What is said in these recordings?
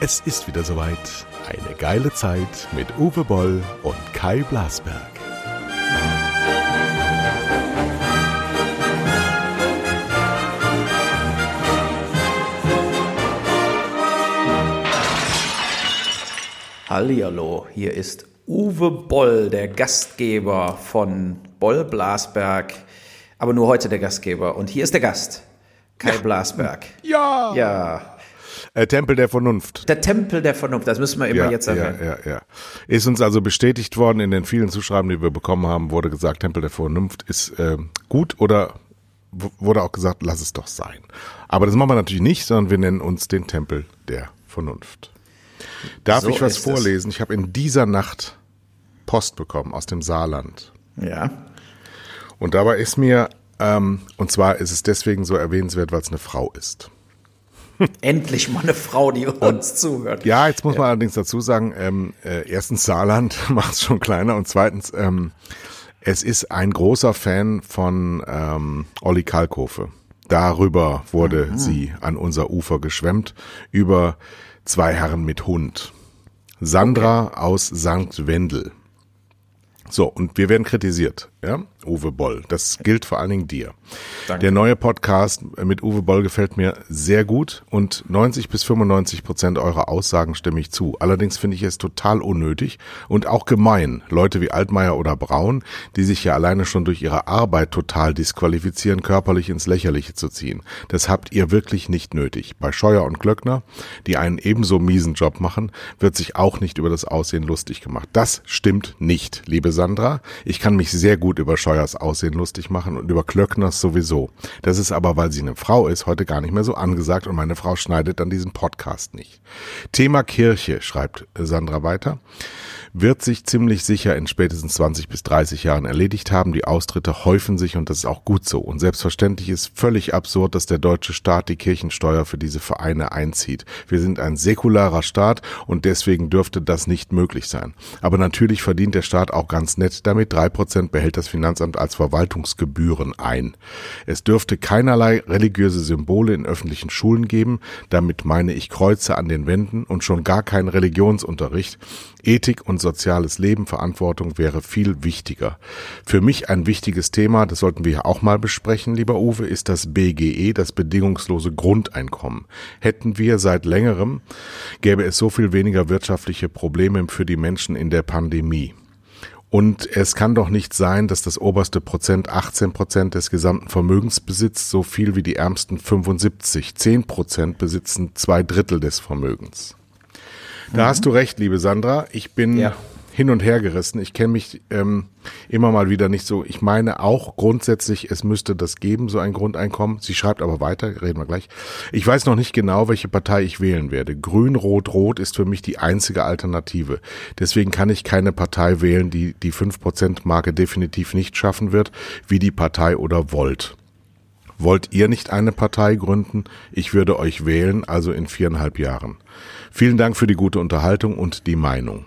Es ist wieder soweit. Eine geile Zeit mit Uwe Boll und Kai Blasberg. Hallihallo, hier ist Uwe Boll, der Gastgeber von Boll Blasberg, aber nur heute der Gastgeber. Und hier ist der Gast, Kai ja. Blasberg. Ja. Ja. Äh, Tempel der Vernunft. Der Tempel der Vernunft, das müssen wir immer ja, jetzt erwähnen. Ja, ja, ja. Ist uns also bestätigt worden in den vielen Zuschreiben, die wir bekommen haben, wurde gesagt, Tempel der Vernunft ist äh, gut oder wurde auch gesagt, lass es doch sein. Aber das machen wir natürlich nicht, sondern wir nennen uns den Tempel der Vernunft. Darf so ich was vorlesen? Es. Ich habe in dieser Nacht Post bekommen aus dem Saarland. Ja. Und dabei ist mir, ähm, und zwar ist es deswegen so erwähnenswert, weil es eine Frau ist. Endlich mal eine Frau, die uns und, zuhört. Ja, jetzt muss man allerdings dazu sagen, ähm, äh, erstens Saarland macht es schon kleiner und zweitens, ähm, es ist ein großer Fan von ähm, Olli Kalkofe. Darüber wurde mhm. sie an unser Ufer geschwemmt, über zwei Herren mit Hund. Sandra okay. aus St. Wendel. So, und wir werden kritisiert, ja? Uwe Boll. Das gilt vor allen Dingen dir. Danke. Der neue Podcast mit Uwe Boll gefällt mir sehr gut und 90 bis 95 Prozent eurer Aussagen stimme ich zu. Allerdings finde ich es total unnötig und auch gemein, Leute wie Altmaier oder Braun, die sich ja alleine schon durch ihre Arbeit total disqualifizieren, körperlich ins Lächerliche zu ziehen. Das habt ihr wirklich nicht nötig. Bei Scheuer und Glöckner, die einen ebenso miesen Job machen, wird sich auch nicht über das Aussehen lustig gemacht. Das stimmt nicht, liebe Sandra. Ich kann mich sehr gut über Scheuers Aussehen lustig machen und über Klöckners sowieso. Das ist aber, weil sie eine Frau ist, heute gar nicht mehr so angesagt und meine Frau schneidet dann diesen Podcast nicht. Thema Kirche, schreibt Sandra weiter wird sich ziemlich sicher in spätestens 20 bis 30 Jahren erledigt haben. Die Austritte häufen sich und das ist auch gut so. Und selbstverständlich ist völlig absurd, dass der deutsche Staat die Kirchensteuer für diese Vereine einzieht. Wir sind ein säkularer Staat und deswegen dürfte das nicht möglich sein. Aber natürlich verdient der Staat auch ganz nett damit. Drei Prozent behält das Finanzamt als Verwaltungsgebühren ein. Es dürfte keinerlei religiöse Symbole in öffentlichen Schulen geben. Damit meine ich Kreuze an den Wänden und schon gar keinen Religionsunterricht. Ethik und soziales Leben, Verantwortung wäre viel wichtiger. Für mich ein wichtiges Thema, das sollten wir auch mal besprechen, lieber Uwe, ist das BGE, das bedingungslose Grundeinkommen. Hätten wir seit längerem, gäbe es so viel weniger wirtschaftliche Probleme für die Menschen in der Pandemie. Und es kann doch nicht sein, dass das oberste Prozent 18 Prozent des gesamten Vermögens besitzt, so viel wie die ärmsten 75. 10 Prozent besitzen zwei Drittel des Vermögens. Da mhm. hast du recht, liebe Sandra. Ich bin ja. hin und her gerissen. Ich kenne mich ähm, immer mal wieder nicht so. Ich meine auch grundsätzlich, es müsste das geben, so ein Grundeinkommen. Sie schreibt aber weiter, reden wir gleich. Ich weiß noch nicht genau, welche Partei ich wählen werde. Grün, Rot, Rot ist für mich die einzige Alternative. Deswegen kann ich keine Partei wählen, die die 5%-Marke definitiv nicht schaffen wird, wie die Partei oder Volt. Wollt ihr nicht eine Partei gründen? Ich würde euch wählen, also in viereinhalb Jahren. Vielen Dank für die gute Unterhaltung und die Meinung.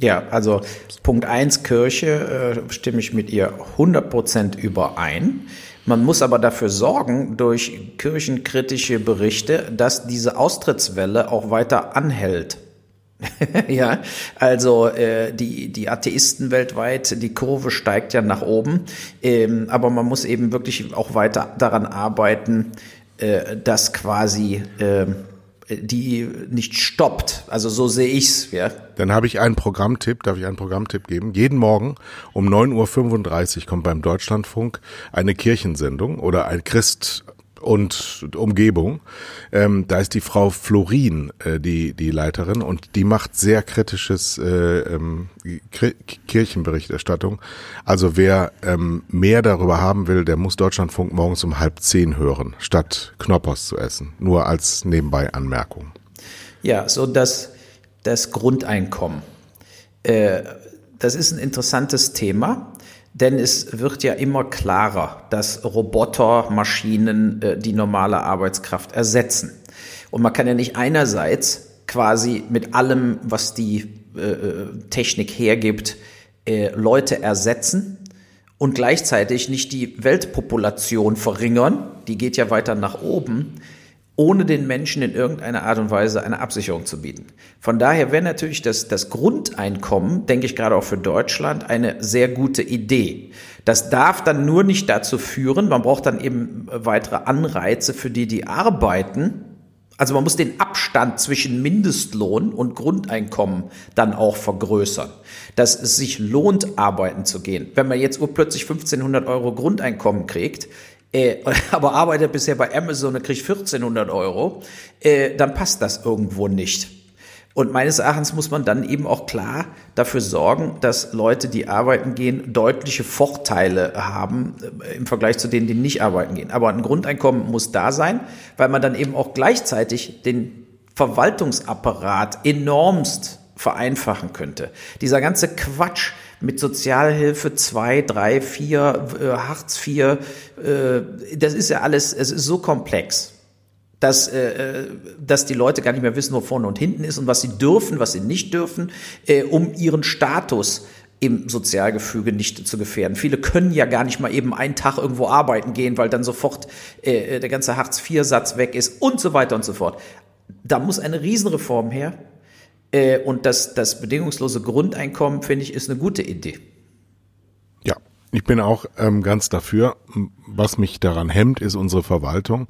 Ja, also Punkt eins Kirche äh, stimme ich mit ihr 100% überein. Man muss aber dafür sorgen, durch kirchenkritische Berichte, dass diese Austrittswelle auch weiter anhält. ja, also äh, die, die Atheisten weltweit, die Kurve steigt ja nach oben, ähm, aber man muss eben wirklich auch weiter daran arbeiten, äh, dass quasi äh, die nicht stoppt. Also so sehe ich's, ja. Dann habe ich einen Programmtipp, darf ich einen Programmtipp geben? Jeden Morgen um 9.35 Uhr kommt beim Deutschlandfunk eine Kirchensendung oder ein Christ und Umgebung. Ähm, da ist die Frau Florin, äh, die, die Leiterin, und die macht sehr kritisches äh, ähm, Kirchenberichterstattung. Also wer ähm, mehr darüber haben will, der muss Deutschlandfunk morgens um halb zehn hören, statt Knoppers zu essen. Nur als nebenbei Anmerkung. Ja, so das, das Grundeinkommen. Äh, das ist ein interessantes Thema. Denn es wird ja immer klarer, dass Roboter, Maschinen äh, die normale Arbeitskraft ersetzen. Und man kann ja nicht einerseits quasi mit allem, was die äh, äh Technik hergibt, äh, Leute ersetzen und gleichzeitig nicht die Weltpopulation verringern, die geht ja weiter nach oben, ohne den Menschen in irgendeiner Art und Weise eine Absicherung zu bieten. Von daher wäre natürlich das, das Grundeinkommen, denke ich gerade auch für Deutschland, eine sehr gute Idee. Das darf dann nur nicht dazu führen, man braucht dann eben weitere Anreize für die, die arbeiten, also man muss den Abstand zwischen Mindestlohn und Grundeinkommen dann auch vergrößern, dass es sich lohnt, arbeiten zu gehen. Wenn man jetzt urplötzlich 1500 Euro Grundeinkommen kriegt, äh, aber arbeitet bisher bei Amazon und kriegt 1400 Euro, äh, dann passt das irgendwo nicht. Und meines Erachtens muss man dann eben auch klar dafür sorgen, dass Leute, die arbeiten gehen, deutliche Vorteile haben äh, im Vergleich zu denen, die nicht arbeiten gehen. Aber ein Grundeinkommen muss da sein, weil man dann eben auch gleichzeitig den Verwaltungsapparat enormst vereinfachen könnte. Dieser ganze Quatsch mit Sozialhilfe 2, 3, 4, Hartz IV, äh, das ist ja alles, es ist so komplex dass, äh, dass die Leute gar nicht mehr wissen, wo vorne und hinten ist und was sie dürfen, was sie nicht dürfen, äh, um ihren Status im Sozialgefüge nicht zu gefährden. Viele können ja gar nicht mal eben einen Tag irgendwo arbeiten gehen, weil dann sofort äh, der ganze Hartz-IV-Satz weg ist und so weiter und so fort. Da muss eine Riesenreform her. Äh, und das, das bedingungslose Grundeinkommen, finde ich, ist eine gute Idee. Ja, ich bin auch ähm, ganz dafür. Was mich daran hemmt, ist unsere Verwaltung.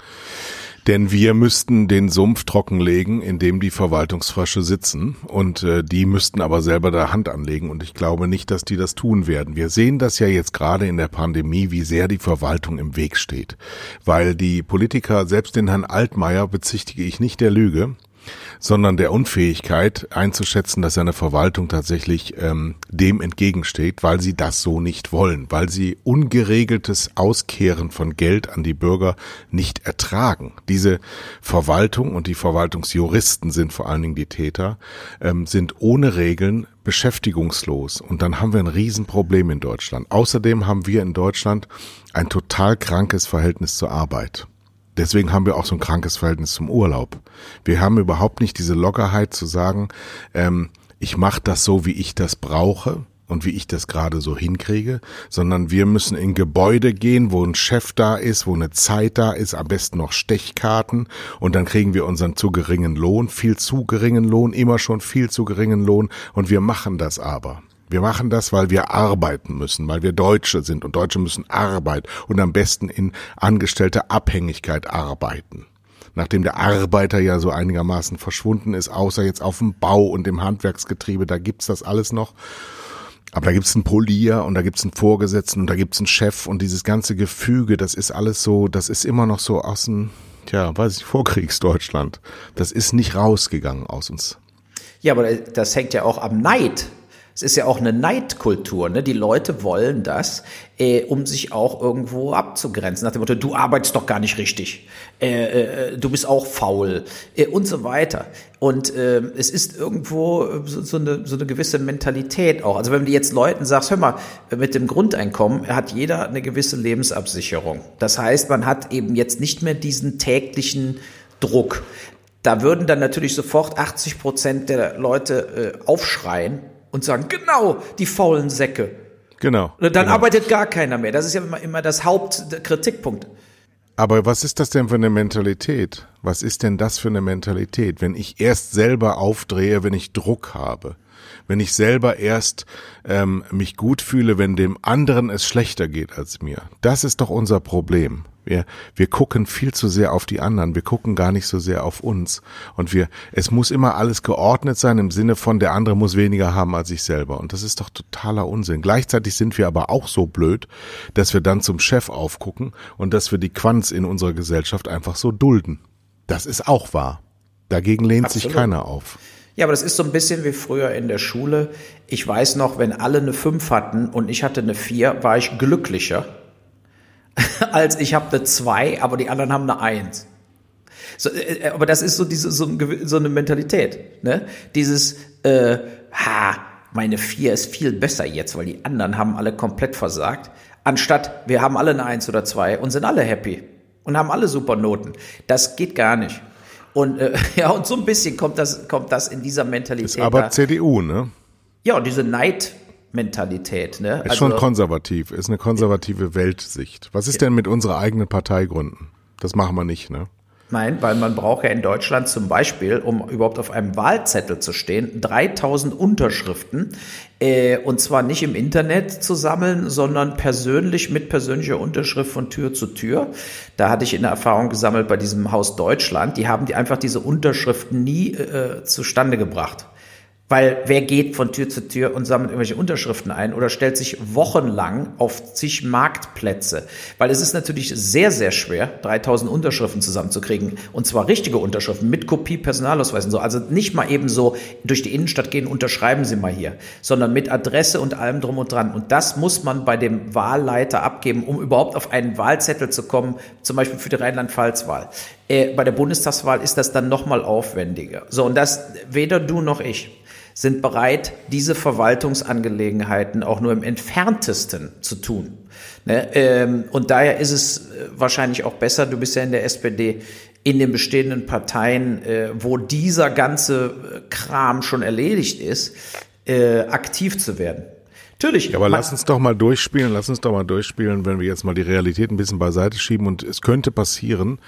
Denn wir müssten den Sumpf trockenlegen, in dem die Verwaltungsfrösche sitzen. Und äh, die müssten aber selber da Hand anlegen. Und ich glaube nicht, dass die das tun werden. Wir sehen das ja jetzt gerade in der Pandemie, wie sehr die Verwaltung im Weg steht. Weil die Politiker, selbst den Herrn Altmaier bezichtige ich nicht der Lüge, sondern der Unfähigkeit einzuschätzen, dass eine Verwaltung tatsächlich ähm, dem entgegensteht, weil sie das so nicht wollen, weil sie ungeregeltes Auskehren von Geld an die Bürger nicht ertragen. Diese Verwaltung und die Verwaltungsjuristen sind vor allen Dingen die Täter, ähm, sind ohne Regeln beschäftigungslos. Und dann haben wir ein Riesenproblem in Deutschland. Außerdem haben wir in Deutschland ein total krankes Verhältnis zur Arbeit. Deswegen haben wir auch so ein krankes Verhältnis zum Urlaub. Wir haben überhaupt nicht diese Lockerheit zu sagen, ähm, ich mache das so, wie ich das brauche und wie ich das gerade so hinkriege, sondern wir müssen in Gebäude gehen, wo ein Chef da ist, wo eine Zeit da ist, am besten noch Stechkarten und dann kriegen wir unseren zu geringen Lohn, viel zu geringen Lohn, immer schon viel zu geringen Lohn und wir machen das aber. Wir machen das, weil wir arbeiten müssen, weil wir Deutsche sind und Deutsche müssen Arbeit und am besten in angestellter Abhängigkeit arbeiten. Nachdem der Arbeiter ja so einigermaßen verschwunden ist, außer jetzt auf dem Bau und im Handwerksgetriebe, da gibt's das alles noch. Aber da gibt's einen Polier und da gibt's einen Vorgesetzten und da gibt's einen Chef und dieses ganze Gefüge, das ist alles so, das ist immer noch so aus dem, tja, weiß ich, Vorkriegsdeutschland. Das ist nicht rausgegangen aus uns. Ja, aber das hängt ja auch am Neid es ist ja auch eine Neidkultur. Ne? Die Leute wollen das, äh, um sich auch irgendwo abzugrenzen. Nach dem Motto, du arbeitest doch gar nicht richtig, äh, äh, du bist auch faul äh, und so weiter. Und äh, es ist irgendwo so, so, eine, so eine gewisse Mentalität auch. Also wenn du jetzt Leuten sagst, hör mal, mit dem Grundeinkommen hat jeder eine gewisse Lebensabsicherung. Das heißt, man hat eben jetzt nicht mehr diesen täglichen Druck. Da würden dann natürlich sofort 80 Prozent der Leute äh, aufschreien und sagen, genau, die faulen Säcke. Genau. Dann genau. arbeitet gar keiner mehr. Das ist ja immer, immer das Hauptkritikpunkt. Aber was ist das denn für eine Mentalität? Was ist denn das für eine Mentalität, wenn ich erst selber aufdrehe, wenn ich Druck habe? Wenn ich selber erst ähm, mich gut fühle, wenn dem anderen es schlechter geht als mir. Das ist doch unser Problem. Wir, wir gucken viel zu sehr auf die anderen. Wir gucken gar nicht so sehr auf uns. Und wir, es muss immer alles geordnet sein im Sinne von der andere muss weniger haben als ich selber. Und das ist doch totaler Unsinn. Gleichzeitig sind wir aber auch so blöd, dass wir dann zum Chef aufgucken und dass wir die Quanz in unserer Gesellschaft einfach so dulden. Das ist auch wahr. Dagegen lehnt Absolut. sich keiner auf. Ja, aber das ist so ein bisschen wie früher in der Schule. Ich weiß noch, wenn alle eine 5 hatten und ich hatte eine 4, war ich glücklicher, als ich habe eine 2, aber die anderen haben eine 1. So, äh, äh, aber das ist so diese so, so eine Mentalität, ne? Dieses äh, ha, meine 4 ist viel besser jetzt, weil die anderen haben alle komplett versagt, anstatt wir haben alle eine 1 oder 2 und sind alle happy und haben alle super Noten. Das geht gar nicht. Und äh, ja, und so ein bisschen kommt das, kommt das in dieser Mentalität. Ist aber da. CDU, ne? Ja, und diese Neid, Mentalität. Ne? Ist also, schon konservativ, ist eine konservative Weltsicht. Was ist denn mit unserer eigenen Partei gründen? Das machen wir nicht, ne? Nein, weil man braucht ja in Deutschland zum Beispiel, um überhaupt auf einem Wahlzettel zu stehen, 3000 Unterschriften. Äh, und zwar nicht im Internet zu sammeln, sondern persönlich mit persönlicher Unterschrift von Tür zu Tür. Da hatte ich in der Erfahrung gesammelt bei diesem Haus Deutschland. Die haben die einfach diese Unterschriften nie äh, zustande gebracht. Weil wer geht von Tür zu Tür und sammelt irgendwelche Unterschriften ein oder stellt sich wochenlang auf zig Marktplätze? Weil es ist natürlich sehr, sehr schwer, 3000 Unterschriften zusammenzukriegen. Und zwar richtige Unterschriften mit Kopie, Personalausweisen. So. Also nicht mal eben so durch die Innenstadt gehen, unterschreiben Sie mal hier, sondern mit Adresse und allem drum und dran. Und das muss man bei dem Wahlleiter abgeben, um überhaupt auf einen Wahlzettel zu kommen, zum Beispiel für die Rheinland-Pfalz-Wahl. Äh, bei der Bundestagswahl ist das dann nochmal aufwendiger. So, und das weder du noch ich sind bereit, diese Verwaltungsangelegenheiten auch nur im entferntesten zu tun. Ne? Ähm, und daher ist es äh, wahrscheinlich auch besser, du bist ja in der SPD, in den bestehenden Parteien, äh, wo dieser ganze äh, Kram schon erledigt ist, aktiv zu werden. Natürlich. Ja, aber lass uns doch mal durchspielen, lass uns doch mal durchspielen, wenn wir jetzt mal die Realität ein bisschen beiseite schieben und es könnte passieren,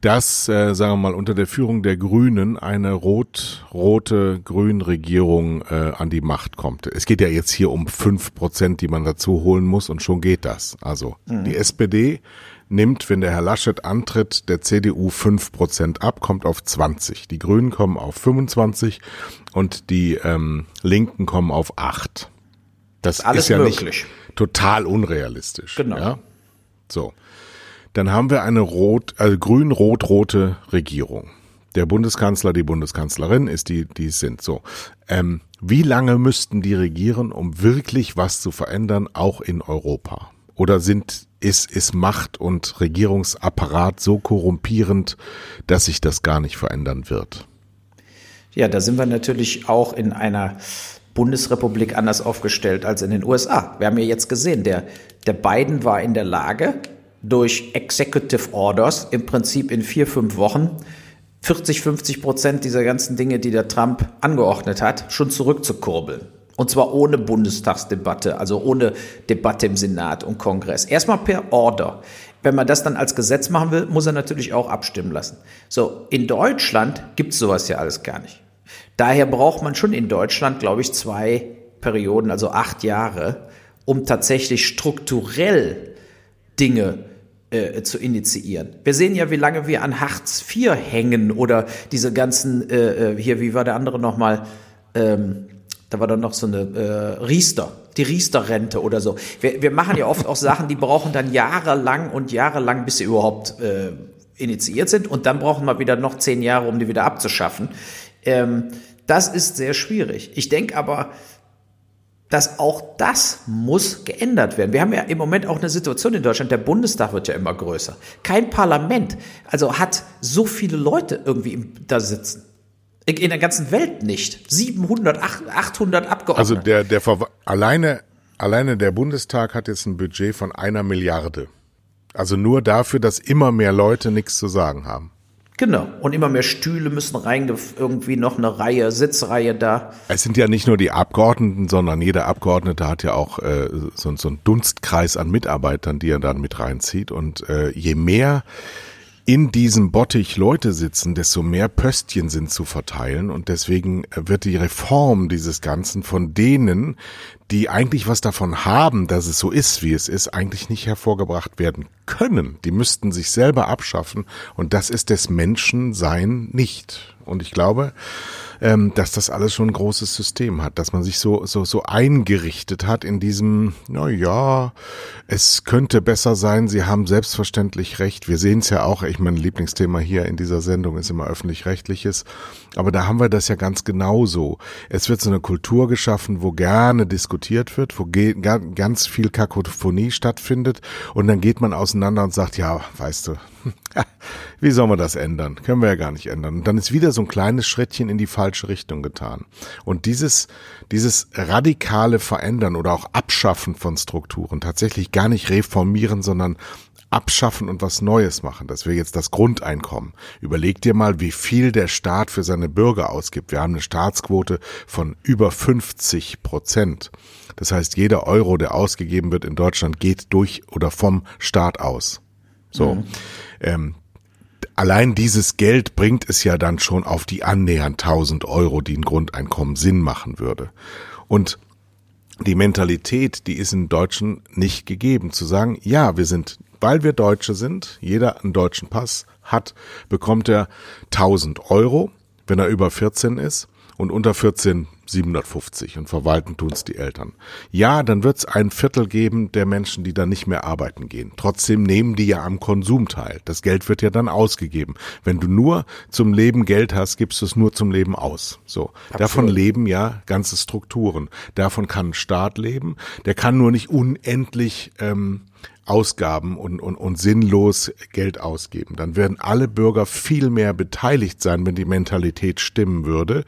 dass, äh, sagen wir mal, unter der Führung der Grünen eine rot-rote Grün-Regierung äh, an die Macht kommt. Es geht ja jetzt hier um fünf Prozent, die man dazu holen muss und schon geht das. Also mhm. die SPD nimmt, wenn der Herr Laschet antritt, der CDU fünf Prozent ab, kommt auf 20. Die Grünen kommen auf 25 und die ähm, Linken kommen auf acht. Das Alles ist ja möglich. nicht total unrealistisch. Genau. Ja? So dann haben wir eine rot, äh, grün-rot-rote Regierung. Der Bundeskanzler, die Bundeskanzlerin ist die, die es sind. So, ähm, wie lange müssten die regieren, um wirklich was zu verändern, auch in Europa? Oder sind ist ist Macht und Regierungsapparat so korrumpierend, dass sich das gar nicht verändern wird? Ja, da sind wir natürlich auch in einer Bundesrepublik anders aufgestellt als in den USA. Wir haben ja jetzt gesehen, der der Biden war in der Lage, durch Executive Orders im Prinzip in vier, fünf Wochen 40, 50 Prozent dieser ganzen Dinge, die der Trump angeordnet hat, schon zurückzukurbeln. Und zwar ohne Bundestagsdebatte, also ohne Debatte im Senat und Kongress. Erstmal per Order. Wenn man das dann als Gesetz machen will, muss er natürlich auch abstimmen lassen. So, in Deutschland gibt's sowas ja alles gar nicht. Daher braucht man schon in Deutschland, glaube ich, zwei Perioden, also acht Jahre, um tatsächlich strukturell Dinge äh, zu initiieren. Wir sehen ja, wie lange wir an Hartz IV hängen oder diese ganzen, äh, äh, hier, wie war der andere nochmal, ähm, da war dann noch so eine äh, Riester, die Riester-Rente oder so. Wir, wir machen ja oft auch Sachen, die brauchen dann jahrelang und jahrelang, bis sie überhaupt äh, initiiert sind und dann brauchen wir wieder noch zehn Jahre, um die wieder abzuschaffen. Ähm, das ist sehr schwierig. Ich denke aber, dass auch das muss geändert werden. Wir haben ja im Moment auch eine Situation in Deutschland, der Bundestag wird ja immer größer. Kein Parlament, also hat so viele Leute irgendwie da sitzen. In der ganzen Welt nicht. 700, 800 Abgeordnete. Also der, der alleine, alleine der Bundestag hat jetzt ein Budget von einer Milliarde. Also nur dafür, dass immer mehr Leute nichts zu sagen haben. Genau. Und immer mehr Stühle müssen rein, irgendwie noch eine Reihe, Sitzreihe da. Es sind ja nicht nur die Abgeordneten, sondern jeder Abgeordnete hat ja auch äh, so, so einen Dunstkreis an Mitarbeitern, die er dann mit reinzieht. Und äh, je mehr in diesem Bottich Leute sitzen, desto mehr Pöstchen sind zu verteilen und deswegen wird die Reform dieses Ganzen von denen, die eigentlich was davon haben, dass es so ist, wie es ist, eigentlich nicht hervorgebracht werden können. Die müssten sich selber abschaffen und das ist des Menschen sein nicht. Und ich glaube, ähm, dass das alles schon ein großes System hat, dass man sich so, so, so eingerichtet hat in diesem, na ja, es könnte besser sein, Sie haben selbstverständlich recht. Wir sehen es ja auch, ich mein Lieblingsthema hier in dieser Sendung ist immer öffentlich-rechtliches, aber da haben wir das ja ganz genauso. Es wird so eine Kultur geschaffen, wo gerne diskutiert wird, wo ganz viel Kakophonie stattfindet und dann geht man auseinander und sagt, ja, weißt du, wie soll man das ändern? Können wir ja gar nicht ändern. Und dann ist wieder so ein kleines Schrittchen in die falsche falsche Richtung getan. Und dieses, dieses radikale Verändern oder auch Abschaffen von Strukturen, tatsächlich gar nicht reformieren, sondern abschaffen und was Neues machen. Das wäre jetzt das Grundeinkommen. Überleg dir mal, wie viel der Staat für seine Bürger ausgibt. Wir haben eine Staatsquote von über 50 Prozent. Das heißt, jeder Euro, der ausgegeben wird in Deutschland, geht durch oder vom Staat aus. So. Mhm. Ähm, allein dieses Geld bringt es ja dann schon auf die annähernd 1000 Euro, die ein Grundeinkommen Sinn machen würde. Und die Mentalität, die ist in Deutschen nicht gegeben, zu sagen, ja, wir sind, weil wir Deutsche sind, jeder einen deutschen Pass hat, bekommt er 1000 Euro, wenn er über 14 ist und unter 14 750 und verwalten tun's die Eltern. Ja, dann wird's ein Viertel geben der Menschen, die dann nicht mehr arbeiten gehen. Trotzdem nehmen die ja am Konsum teil. Das Geld wird ja dann ausgegeben. Wenn du nur zum Leben Geld hast, gibst du es nur zum Leben aus. So. Absolut. Davon leben ja ganze Strukturen. Davon kann ein Staat leben. Der kann nur nicht unendlich ähm, Ausgaben und, und, und sinnlos Geld ausgeben. Dann werden alle Bürger viel mehr beteiligt sein, wenn die Mentalität stimmen würde,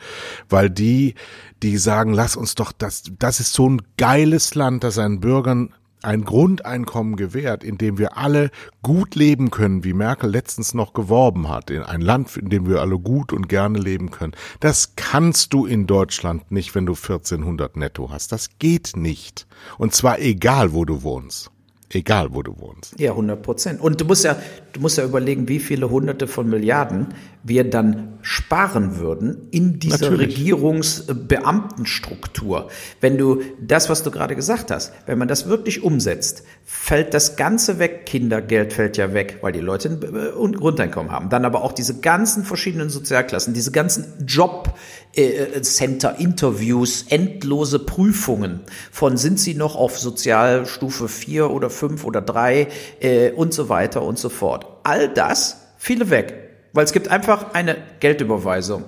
weil die, die sagen, lass uns doch, das, das ist so ein geiles Land, das seinen Bürgern ein Grundeinkommen gewährt, in dem wir alle gut leben können, wie Merkel letztens noch geworben hat, in ein Land, in dem wir alle gut und gerne leben können. Das kannst du in Deutschland nicht, wenn du 1400 netto hast. Das geht nicht. Und zwar egal, wo du wohnst. Egal, wo du wohnst. Ja, 100 Prozent. Und du musst ja, du musst ja überlegen, wie viele Hunderte von Milliarden wir dann sparen würden in dieser Natürlich. Regierungsbeamtenstruktur. Wenn du das, was du gerade gesagt hast, wenn man das wirklich umsetzt, fällt das Ganze weg. Kindergeld fällt ja weg, weil die Leute ein äh, Grundeinkommen haben. Dann aber auch diese ganzen verschiedenen Sozialklassen, diese ganzen Jobcenter-Interviews, äh, endlose Prüfungen von sind sie noch auf Sozialstufe 4 oder 5 oder 3 äh, und so weiter und so fort. All das fiele weg. Weil es gibt einfach eine Geldüberweisung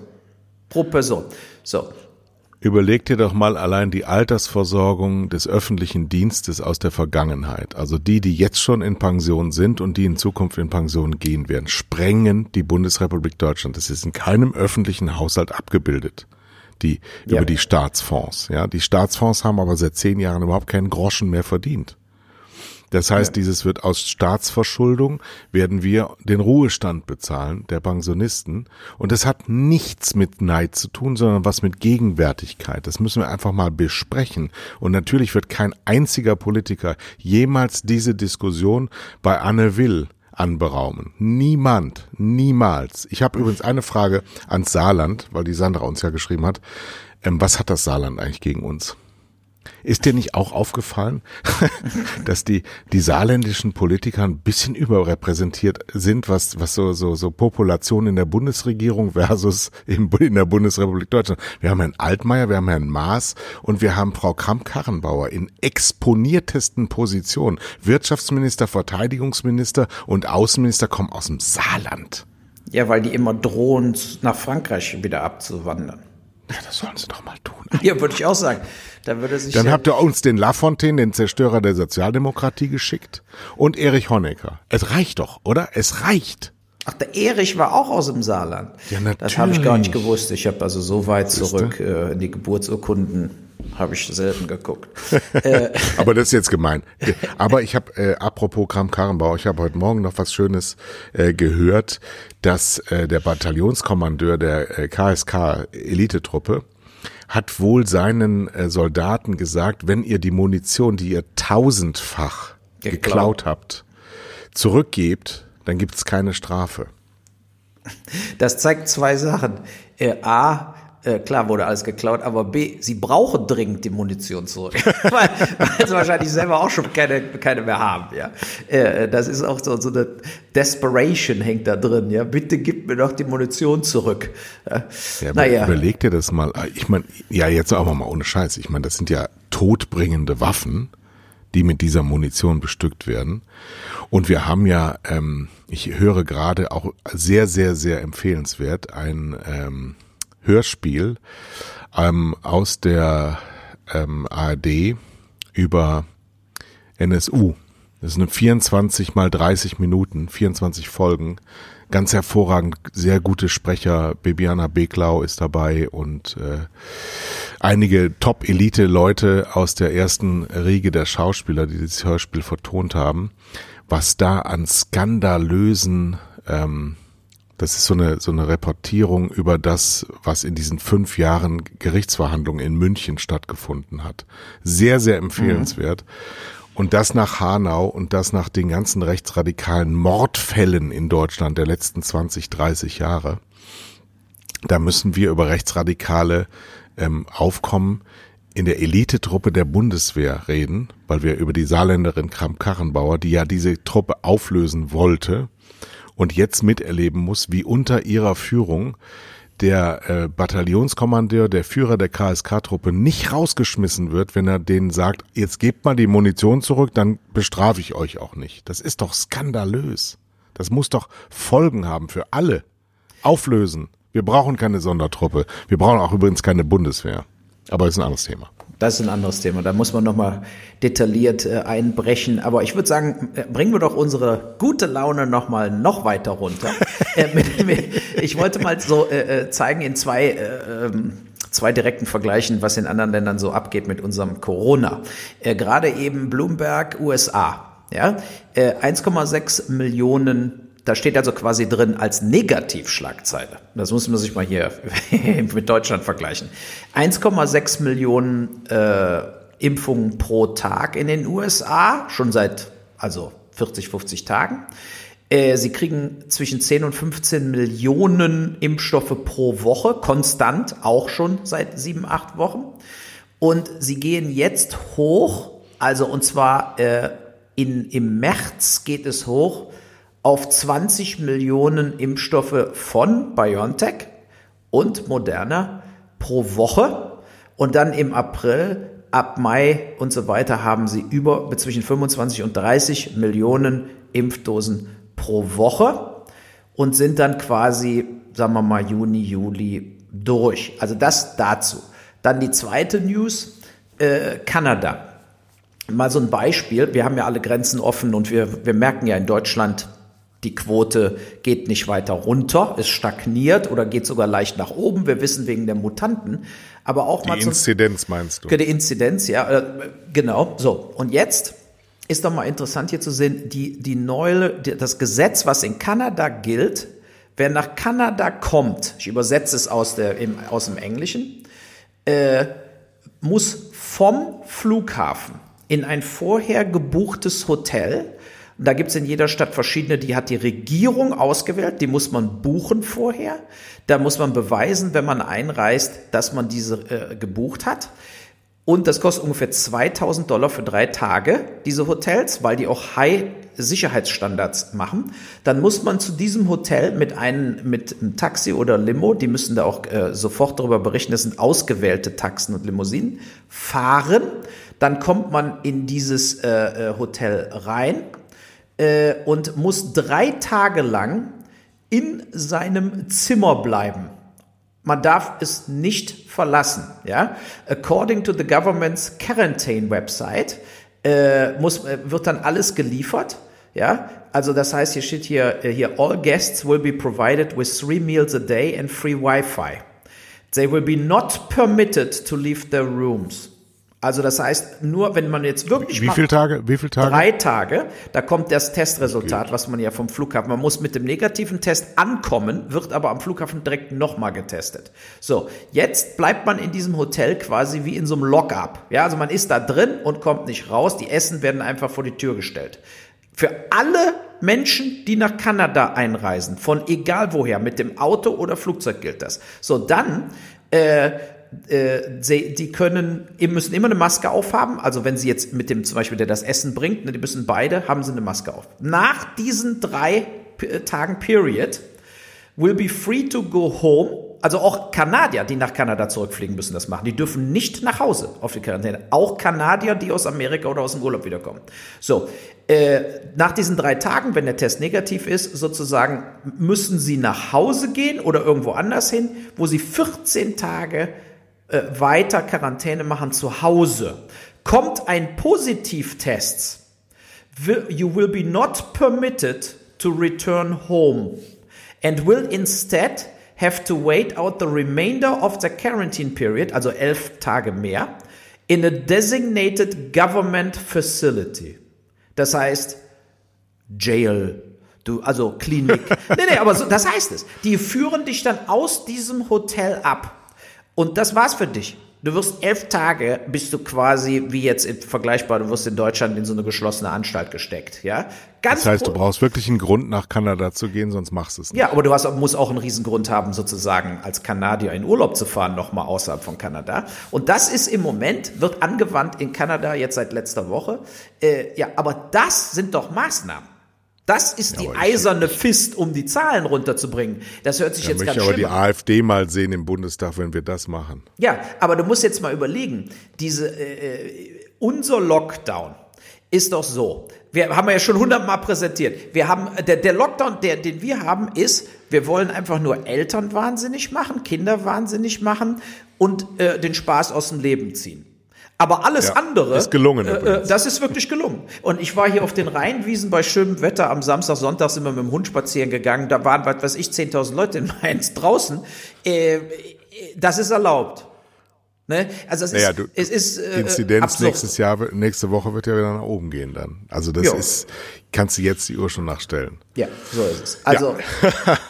pro Person. So. Überleg dir doch mal allein die Altersversorgung des öffentlichen Dienstes aus der Vergangenheit. Also die, die jetzt schon in Pension sind und die in Zukunft in Pension gehen werden, sprengen die Bundesrepublik Deutschland. Das ist in keinem öffentlichen Haushalt abgebildet. Die, ja. über die Staatsfonds. Ja, die Staatsfonds haben aber seit zehn Jahren überhaupt keinen Groschen mehr verdient. Das heißt, ja. dieses wird aus Staatsverschuldung, werden wir den Ruhestand bezahlen der Pensionisten. Und das hat nichts mit Neid zu tun, sondern was mit Gegenwärtigkeit. Das müssen wir einfach mal besprechen. Und natürlich wird kein einziger Politiker jemals diese Diskussion bei Anne Will anberaumen. Niemand, niemals. Ich habe übrigens eine Frage ans Saarland, weil die Sandra uns ja geschrieben hat. Ähm, was hat das Saarland eigentlich gegen uns? Ist dir nicht auch aufgefallen, dass die, die saarländischen Politiker ein bisschen überrepräsentiert sind, was, was so, so, so Population in der Bundesregierung versus in, in der Bundesrepublik Deutschland? Wir haben Herrn Altmaier, wir haben Herrn Maas und wir haben Frau Kramp-Karrenbauer in exponiertesten Positionen. Wirtschaftsminister, Verteidigungsminister und Außenminister kommen aus dem Saarland. Ja, weil die immer drohen, nach Frankreich wieder abzuwandern. Ja, das sollen sie doch mal tun. Ja, würde ich auch sagen. Da würde sich Dann habt ihr uns den Lafontaine, den Zerstörer der Sozialdemokratie, geschickt und Erich Honecker. Es reicht doch, oder? Es reicht. Ach, der Erich war auch aus dem Saarland. Ja, natürlich. Das habe ich gar nicht gewusst. Ich habe also so weit zurück äh, in die Geburtsurkunden habe ich selten geguckt. Äh, Aber das ist jetzt gemein. Aber ich habe, äh, apropos Kram Karrenbauer, ich habe heute Morgen noch was Schönes äh, gehört, dass äh, der Bataillonskommandeur der äh, KSK Elitetruppe hat wohl seinen äh, Soldaten gesagt, wenn ihr die Munition, die ihr tausendfach geklaut, geklaut habt, zurückgebt, dann gibt es keine Strafe. Das zeigt zwei Sachen. Äh, A, äh, klar wurde alles geklaut, aber B, sie brauchen dringend die Munition zurück, weil, weil sie wahrscheinlich selber auch schon keine, keine mehr haben, ja. Äh, das ist auch so, so eine Desperation hängt da drin, ja. Bitte gib mir doch die Munition zurück. Ja, ja naja. Überleg dir das mal. Ich meine, ja, jetzt aber mal ohne Scheiß. Ich meine, das sind ja todbringende Waffen, die mit dieser Munition bestückt werden. Und wir haben ja, ähm, ich höre gerade auch sehr, sehr, sehr empfehlenswert ein ähm, Hörspiel ähm, aus der ähm, ARD über NSU. Das eine 24 mal 30 Minuten, 24 Folgen. Ganz hervorragend, sehr gute Sprecher. Bibiana Beklau ist dabei und äh, einige Top-Elite-Leute aus der ersten Riege der Schauspieler, die dieses Hörspiel vertont haben. Was da an skandalösen ähm, das ist so eine, so eine Reportierung über das, was in diesen fünf Jahren Gerichtsverhandlungen in München stattgefunden hat. Sehr, sehr empfehlenswert. Mhm. Und das nach Hanau und das nach den ganzen rechtsradikalen Mordfällen in Deutschland der letzten 20, 30 Jahre. Da müssen wir über rechtsradikale ähm, Aufkommen in der Elitetruppe der Bundeswehr reden, weil wir über die Saarländerin Kramp-Karrenbauer, die ja diese Truppe auflösen wollte, und jetzt miterleben muss, wie unter ihrer Führung der äh, Bataillonskommandeur, der Führer der KSK-Truppe nicht rausgeschmissen wird, wenn er denen sagt, jetzt gebt mal die Munition zurück, dann bestrafe ich euch auch nicht. Das ist doch skandalös. Das muss doch Folgen haben für alle. Auflösen. Wir brauchen keine Sondertruppe. Wir brauchen auch übrigens keine Bundeswehr. Aber das ist ein anderes Thema. Das ist ein anderes Thema. Da muss man nochmal detailliert äh, einbrechen. Aber ich würde sagen, äh, bringen wir doch unsere gute Laune nochmal noch weiter runter. äh, mit, mit, ich wollte mal so äh, äh zeigen in zwei, äh, ähm, zwei direkten Vergleichen, was in anderen Ländern so abgeht mit unserem Corona. Gerade eben Bloomberg, USA. Ja, äh, 1,6 Millionen da steht also quasi drin als Negativschlagzeile. Das muss man sich mal hier mit Deutschland vergleichen. 1,6 Millionen äh, Impfungen pro Tag in den USA, schon seit also 40, 50 Tagen. Äh, sie kriegen zwischen 10 und 15 Millionen Impfstoffe pro Woche, konstant, auch schon seit 7, 8 Wochen. Und sie gehen jetzt hoch, also und zwar äh, in, im März geht es hoch auf 20 Millionen Impfstoffe von BioNTech und Moderna pro Woche. Und dann im April, ab Mai und so weiter haben sie über zwischen 25 und 30 Millionen Impfdosen pro Woche und sind dann quasi, sagen wir mal, Juni, Juli durch. Also das dazu. Dann die zweite News, äh, Kanada. Mal so ein Beispiel. Wir haben ja alle Grenzen offen und wir, wir merken ja in Deutschland, die Quote geht nicht weiter runter, es stagniert oder geht sogar leicht nach oben. Wir wissen wegen der Mutanten. Aber auch die mal Die Inzidenz meinst du? Die Inzidenz, ja, äh, genau. So. Und jetzt ist doch mal interessant hier zu sehen, die, die neue, das Gesetz, was in Kanada gilt, wer nach Kanada kommt, ich übersetze es aus, der, im, aus dem Englischen, äh, muss vom Flughafen in ein vorher gebuchtes Hotel da gibt es in jeder Stadt verschiedene, die hat die Regierung ausgewählt, die muss man buchen vorher. Da muss man beweisen, wenn man einreist, dass man diese äh, gebucht hat. Und das kostet ungefähr 2000 Dollar für drei Tage, diese Hotels, weil die auch High Sicherheitsstandards machen. Dann muss man zu diesem Hotel mit einem, mit einem Taxi oder Limo, die müssen da auch äh, sofort darüber berichten, das sind ausgewählte Taxen und Limousinen, fahren. Dann kommt man in dieses äh, äh Hotel rein äh, und muss drei Tage lang in seinem Zimmer bleiben. Man darf es nicht verlassen. Ja? According to the government's quarantine website äh, muss, äh, wird dann alles geliefert. Ja, also das heißt, hier steht hier, äh, hier, all guests will be provided with three meals a day and free Wi-Fi. They will be not permitted to leave their rooms. Also das heißt, nur wenn man jetzt wirklich wie viele Tage, wie viele Tage? Drei Tage. Da kommt das Testresultat, okay. was man ja vom Flughafen. Man muss mit dem negativen Test ankommen, wird aber am Flughafen direkt nochmal getestet. So, jetzt bleibt man in diesem Hotel quasi wie in so einem Lockup. Ja, also man ist da drin und kommt nicht raus. Die Essen werden einfach vor die Tür gestellt. Für alle Menschen, die nach Kanada einreisen, von egal woher, mit dem Auto oder Flugzeug gilt das. So, dann äh, äh, die können, müssen immer eine Maske aufhaben. Also wenn sie jetzt mit dem zum Beispiel, der das Essen bringt, ne, die müssen beide, haben sie eine Maske auf. Nach diesen drei äh, Tagen Period will be free to go home. Also auch Kanadier, die nach Kanada zurückfliegen, müssen das machen. Die dürfen nicht nach Hause auf die Quarantäne. Auch Kanadier, die aus Amerika oder aus dem Urlaub wiederkommen. So, äh, nach diesen drei Tagen, wenn der Test negativ ist, sozusagen müssen sie nach Hause gehen oder irgendwo anders hin, wo sie 14 Tage äh, weiter Quarantäne machen zu Hause. Kommt ein Positivtest, You will be not permitted to return home and will instead have to wait out the remainder of the quarantine period, also elf Tage mehr, in a designated government facility. Das heißt, Jail, du, also Klinik. nee, nee, aber so, das heißt es. Die führen dich dann aus diesem Hotel ab. Und das war's für dich. Du wirst elf Tage, bist du quasi wie jetzt vergleichbar, du wirst in Deutschland in so eine geschlossene Anstalt gesteckt, ja. Ganz das heißt, du brauchst wirklich einen Grund, nach Kanada zu gehen, sonst machst du es nicht. Ja, aber du hast, musst auch einen Riesengrund haben, sozusagen als Kanadier in Urlaub zu fahren, nochmal außerhalb von Kanada. Und das ist im Moment, wird angewandt in Kanada jetzt seit letzter Woche. Äh, ja, aber das sind doch Maßnahmen. Das ist die eiserne Fist, um die Zahlen runterzubringen. Das hört sich ja, jetzt ganz schlimm an. aber die AfD mal sehen im Bundestag, wenn wir das machen. Ja, aber du musst jetzt mal überlegen, diese, äh, äh unser Lockdown ist doch so. Wir haben ja schon hundertmal präsentiert. Wir haben, der, der Lockdown, der, den wir haben, ist, wir wollen einfach nur Eltern wahnsinnig machen, Kinder wahnsinnig machen und äh, den Spaß aus dem Leben ziehen. Aber alles ja, andere, ist gelungen. Äh, äh das ist wirklich gelungen. Und ich war hier auf den Rheinwiesen bei schönem Wetter. Am Samstag, Sonntag sind wir mit dem Hund spazieren gegangen. Da waren, was weiß ich, 10.000 Leute in Mainz draußen. Äh, das ist erlaubt. Ne? Also es naja, ist, du, es ist äh, Inzidenz absurd. nächstes Jahr, nächste Woche wird ja wieder nach oben gehen dann. Also das jo. ist, kannst du jetzt die Uhr schon nachstellen. Ja, so ist es. Also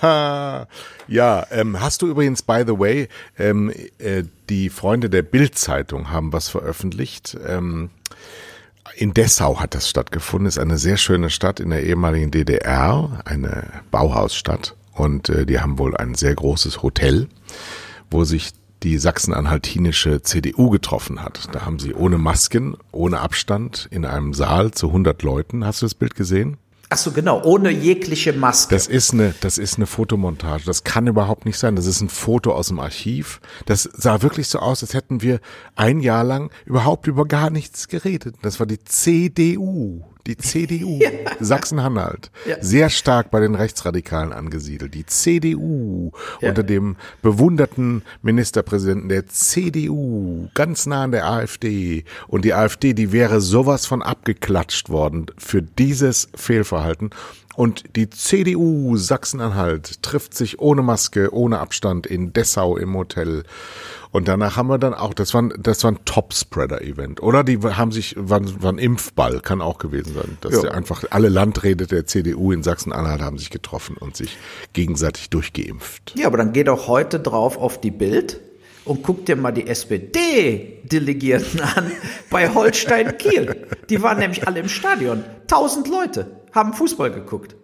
ja, ja ähm, hast du übrigens by the way ähm, äh, die Freunde der Bild-Zeitung haben was veröffentlicht. Ähm, in Dessau hat das stattgefunden. Ist eine sehr schöne Stadt in der ehemaligen DDR, eine Bauhausstadt. Und äh, die haben wohl ein sehr großes Hotel, wo sich die sachsen-anhaltinische CDU getroffen hat. Da haben sie ohne Masken, ohne Abstand in einem Saal zu 100 Leuten. Hast du das Bild gesehen? Ach so, genau, ohne jegliche Maske. Das ist eine, das ist eine Fotomontage. Das kann überhaupt nicht sein. Das ist ein Foto aus dem Archiv. Das sah wirklich so aus, als hätten wir ein Jahr lang überhaupt über gar nichts geredet. Das war die CDU. Die CDU, ja. Sachsen-Anhalt, ja. sehr stark bei den Rechtsradikalen angesiedelt. Die CDU ja. unter dem bewunderten Ministerpräsidenten der CDU, ganz nah an der AfD. Und die AfD, die wäre sowas von abgeklatscht worden für dieses Fehlverhalten. Und die CDU Sachsen-Anhalt trifft sich ohne Maske, ohne Abstand in Dessau im Hotel. Und danach haben wir dann auch, das war, das war ein Top-Spreader-Event. Oder die haben sich, waren, waren Impfball, kann auch gewesen sein. Dass ja. einfach alle Landräte der CDU in Sachsen-Anhalt haben sich getroffen und sich gegenseitig durchgeimpft. Ja, aber dann geh doch heute drauf auf die Bild und guck dir mal die SPD-Delegierten an bei Holstein Kiel. Die waren nämlich alle im Stadion. Tausend Leute haben Fußball geguckt.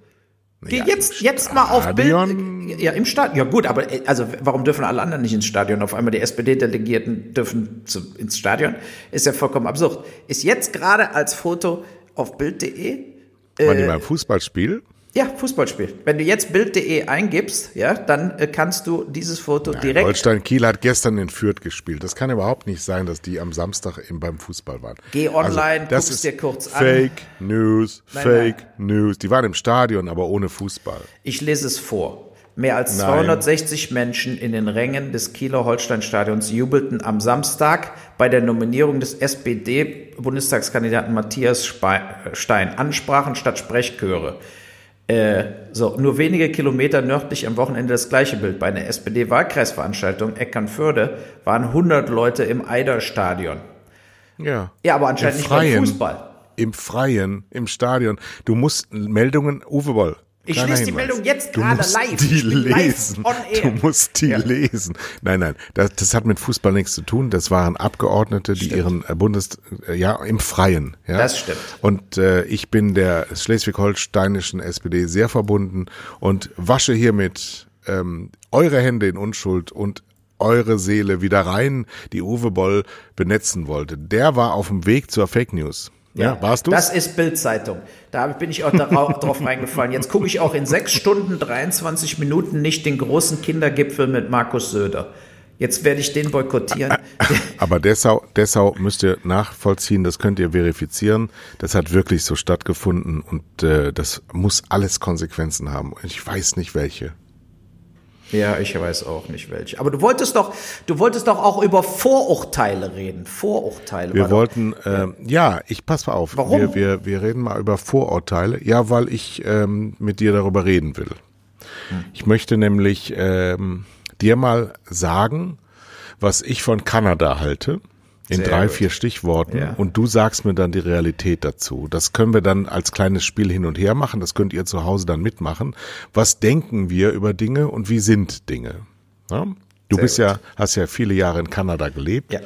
Geh ja, jetzt, jetzt mal auf Bild. Ja, im Stadion. Ja, gut, aber äh, also warum dürfen alle anderen nicht ins Stadion? Auf einmal die SPD-Delegierten dürfen zu, ins Stadion. Ist ja vollkommen absurd. Ist jetzt gerade als Foto auf Bild.de. Äh, Waren die beim Fußballspiel? Ja, Fußballspiel. Wenn du jetzt Bild.de eingibst, ja, dann äh, kannst du dieses Foto Nein, direkt. Holstein Kiel hat gestern in Fürth gespielt. Das kann überhaupt nicht sein, dass die am Samstag eben beim Fußball waren. Geh online, also, das guck's dir kurz an. Fake News, nein, Fake nein. News. Die waren im Stadion, aber ohne Fußball. Ich lese es vor. Mehr als Nein. 260 Menschen in den Rängen des Kieler Holstein-Stadions jubelten am Samstag bei der Nominierung des SPD-Bundestagskandidaten Matthias Stein. Ansprachen statt Sprechchöre. Äh, so, nur wenige Kilometer nördlich am Wochenende das gleiche Bild. Bei einer SPD-Wahlkreisveranstaltung Eckernförde waren 100 Leute im Eiderstadion. Ja. Ja, aber anscheinend nicht beim Fußball. Im Freien, im Stadion. Du musst Meldungen, Uwe Boll, ich lese die Meldung jetzt gerade live. Die lesen. Live du musst die ja. lesen. Nein, nein, das, das, hat mit Fußball nichts zu tun. Das waren Abgeordnete, die stimmt. ihren äh, Bundes, äh, ja, im Freien. Ja? Das stimmt. Und äh, ich bin der schleswig-holsteinischen SPD sehr verbunden und wasche hiermit ähm, eure Hände in Unschuld und eure Seele wieder rein, die Uwe Boll benetzen wollte. Der war auf dem Weg zur Fake News. Ja, ja warst du? Das ist Bildzeitung. Da bin ich auch drauf reingefallen. Jetzt gucke ich auch in sechs Stunden 23 Minuten nicht den großen Kindergipfel mit Markus Söder. Jetzt werde ich den boykottieren. Aber Dessau, Dessau müsst ihr nachvollziehen, das könnt ihr verifizieren. Das hat wirklich so stattgefunden und äh, das muss alles Konsequenzen haben. Ich weiß nicht welche. Ja, ich weiß auch nicht welche. Aber du wolltest doch, du wolltest doch auch über Vorurteile reden. Vorurteile. Wir wollten, doch, äh, ja, ich pass mal auf. Warum? Wir, wir, wir reden mal über Vorurteile. Ja, weil ich ähm, mit dir darüber reden will. Hm. Ich möchte nämlich ähm, dir mal sagen, was ich von Kanada halte. In Sehr drei, gut. vier Stichworten. Ja. Und du sagst mir dann die Realität dazu. Das können wir dann als kleines Spiel hin und her machen. Das könnt ihr zu Hause dann mitmachen. Was denken wir über Dinge und wie sind Dinge? Ja? Du Sehr bist gut. ja, hast ja viele Jahre in Kanada gelebt. Ja.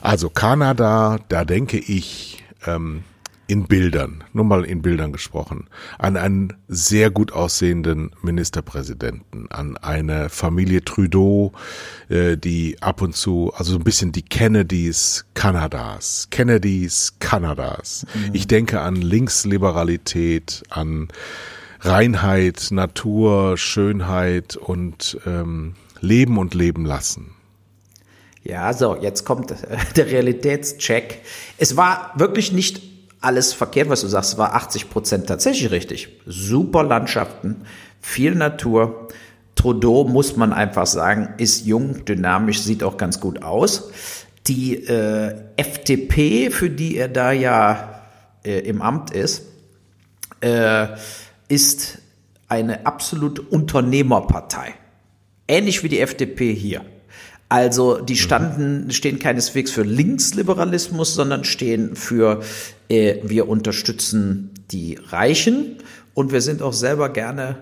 Also Kanada, da denke ich, ähm, in Bildern, nur mal in Bildern gesprochen, an einen sehr gut aussehenden Ministerpräsidenten, an eine Familie Trudeau, äh, die ab und zu, also so ein bisschen die Kennedys Kanadas, Kennedys Kanadas. Mhm. Ich denke an Linksliberalität, an Reinheit, Natur, Schönheit und ähm, Leben und Leben lassen. Ja, so, jetzt kommt der Realitätscheck. Es war wirklich nicht alles verkehrt, was du sagst, war 80 Prozent tatsächlich richtig. Super Landschaften, viel Natur. Trudeau, muss man einfach sagen, ist jung, dynamisch, sieht auch ganz gut aus. Die äh, FDP, für die er da ja äh, im Amt ist, äh, ist eine absolute Unternehmerpartei. Ähnlich wie die FDP hier. Also die mhm. standen, stehen keineswegs für Linksliberalismus, sondern stehen für äh, wir unterstützen die Reichen und wir sind auch selber gerne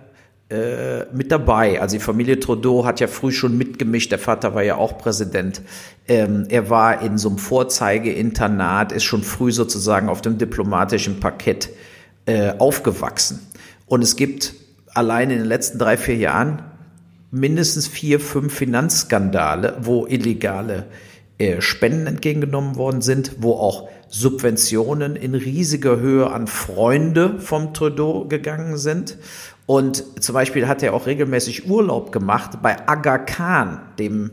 äh, mit dabei. Also die Familie Trudeau hat ja früh schon mitgemischt. Der Vater war ja auch Präsident. Ähm, er war in so einem Vorzeigeinternat, ist schon früh sozusagen auf dem diplomatischen Parkett äh, aufgewachsen. Und es gibt allein in den letzten drei, vier Jahren mindestens vier, fünf Finanzskandale, wo illegale äh, Spenden entgegengenommen worden sind, wo auch Subventionen in riesiger Höhe an Freunde vom Trudeau gegangen sind. Und zum Beispiel hat er auch regelmäßig Urlaub gemacht bei Aga Khan, dem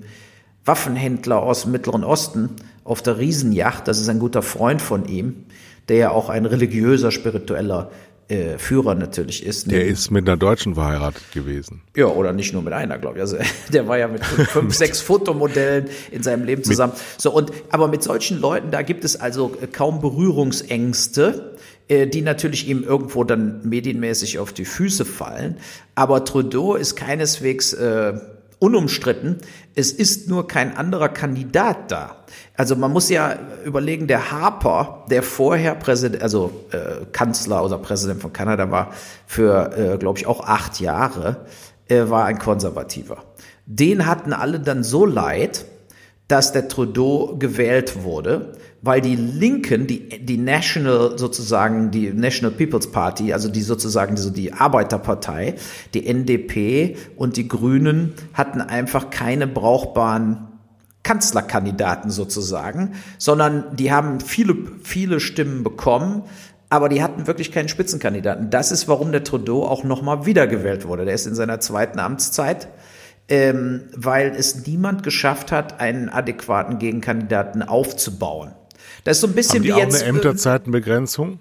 Waffenhändler aus dem Mittleren Osten, auf der Riesenjacht. Das ist ein guter Freund von ihm, der ja auch ein religiöser, spiritueller äh, Führer natürlich ist. Der ist mit einer Deutschen verheiratet gewesen. Ja, oder nicht nur mit einer, glaube ich. Also der war ja mit fünf, sechs Fotomodellen in seinem Leben zusammen. so und aber mit solchen Leuten, da gibt es also kaum Berührungsängste äh, die natürlich ihm irgendwo dann medienmäßig auf die Füße fallen. Aber Trudeau ist keineswegs äh, unumstritten. Es ist nur kein anderer Kandidat da. Also man muss ja überlegen, der Harper, der vorher Präsident, also äh, Kanzler oder Präsident von Kanada war für, äh, glaube ich, auch acht Jahre, äh, war ein Konservativer. Den hatten alle dann so leid, dass der Trudeau gewählt wurde, weil die Linken, die, die National sozusagen, die National People's Party, also die sozusagen die, die Arbeiterpartei, die NDP und die Grünen hatten einfach keine brauchbaren Kanzlerkandidaten sozusagen, sondern die haben viele, viele Stimmen bekommen, aber die hatten wirklich keinen Spitzenkandidaten. Das ist, warum der Trudeau auch nochmal wiedergewählt wurde. Der ist in seiner zweiten Amtszeit, ähm, weil es niemand geschafft hat, einen adäquaten Gegenkandidaten aufzubauen. Das ist so ein bisschen haben die wie auch jetzt. Eine Ämterzeitenbegrenzung?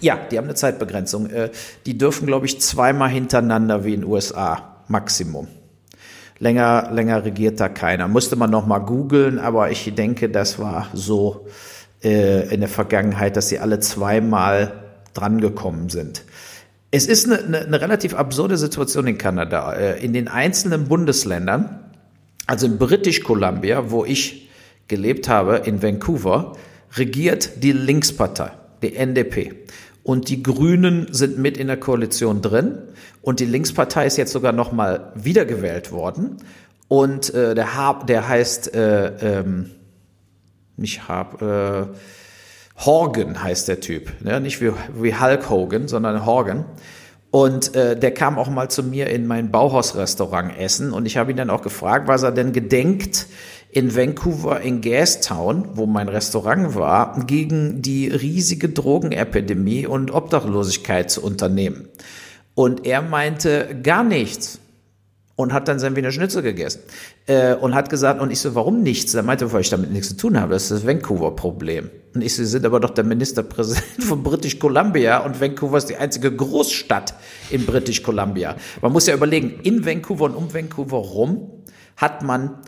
Ja, die haben eine Zeitbegrenzung. Äh, die dürfen, glaube ich, zweimal hintereinander wie in den USA. Maximum. Länger, länger regiert da keiner. Musste man noch mal googeln, aber ich denke, das war so äh, in der Vergangenheit, dass sie alle zweimal drangekommen sind. Es ist eine, eine, eine relativ absurde Situation in Kanada. Äh, in den einzelnen Bundesländern, also in British Columbia, wo ich gelebt habe, in Vancouver, regiert die Linkspartei, die NDP. Und die Grünen sind mit in der Koalition drin. Und die Linkspartei ist jetzt sogar noch mal wiedergewählt worden. Und äh, der, Hab, der heißt äh, ähm, nicht Hab, äh, Horgan heißt der Typ, ne? nicht wie, wie Hulk Hogan, sondern Horgan. Und äh, der kam auch mal zu mir in mein Bauhausrestaurant essen und ich habe ihn dann auch gefragt, was er denn gedenkt, in Vancouver in Gastown, wo mein Restaurant war, gegen die riesige Drogenepidemie und Obdachlosigkeit zu unternehmen. Und er meinte gar nichts. Und hat dann sein Wiener Schnitzel gegessen äh, und hat gesagt, und ich so, warum nichts? Er meinte, weil ich damit nichts zu tun habe, das ist das Vancouver-Problem. Und ich so, Sie sind aber doch der Ministerpräsident von British Columbia und Vancouver ist die einzige Großstadt in British Columbia. Man muss ja überlegen, in Vancouver und um Vancouver rum hat man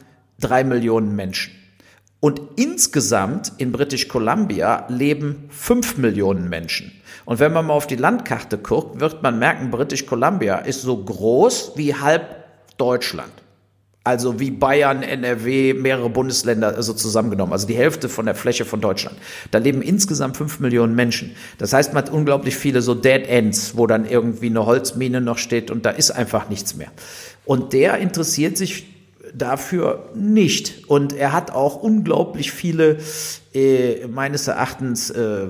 drei Millionen Menschen. Und insgesamt in British Columbia leben fünf Millionen Menschen. Und wenn man mal auf die Landkarte guckt, wird man merken, British Columbia ist so groß wie halb Deutschland. Also wie Bayern, NRW, mehrere Bundesländer also zusammengenommen. Also die Hälfte von der Fläche von Deutschland. Da leben insgesamt fünf Millionen Menschen. Das heißt, man hat unglaublich viele so Dead Ends, wo dann irgendwie eine Holzmine noch steht und da ist einfach nichts mehr. Und der interessiert sich dafür nicht. Und er hat auch unglaublich viele, äh, meines Erachtens, äh,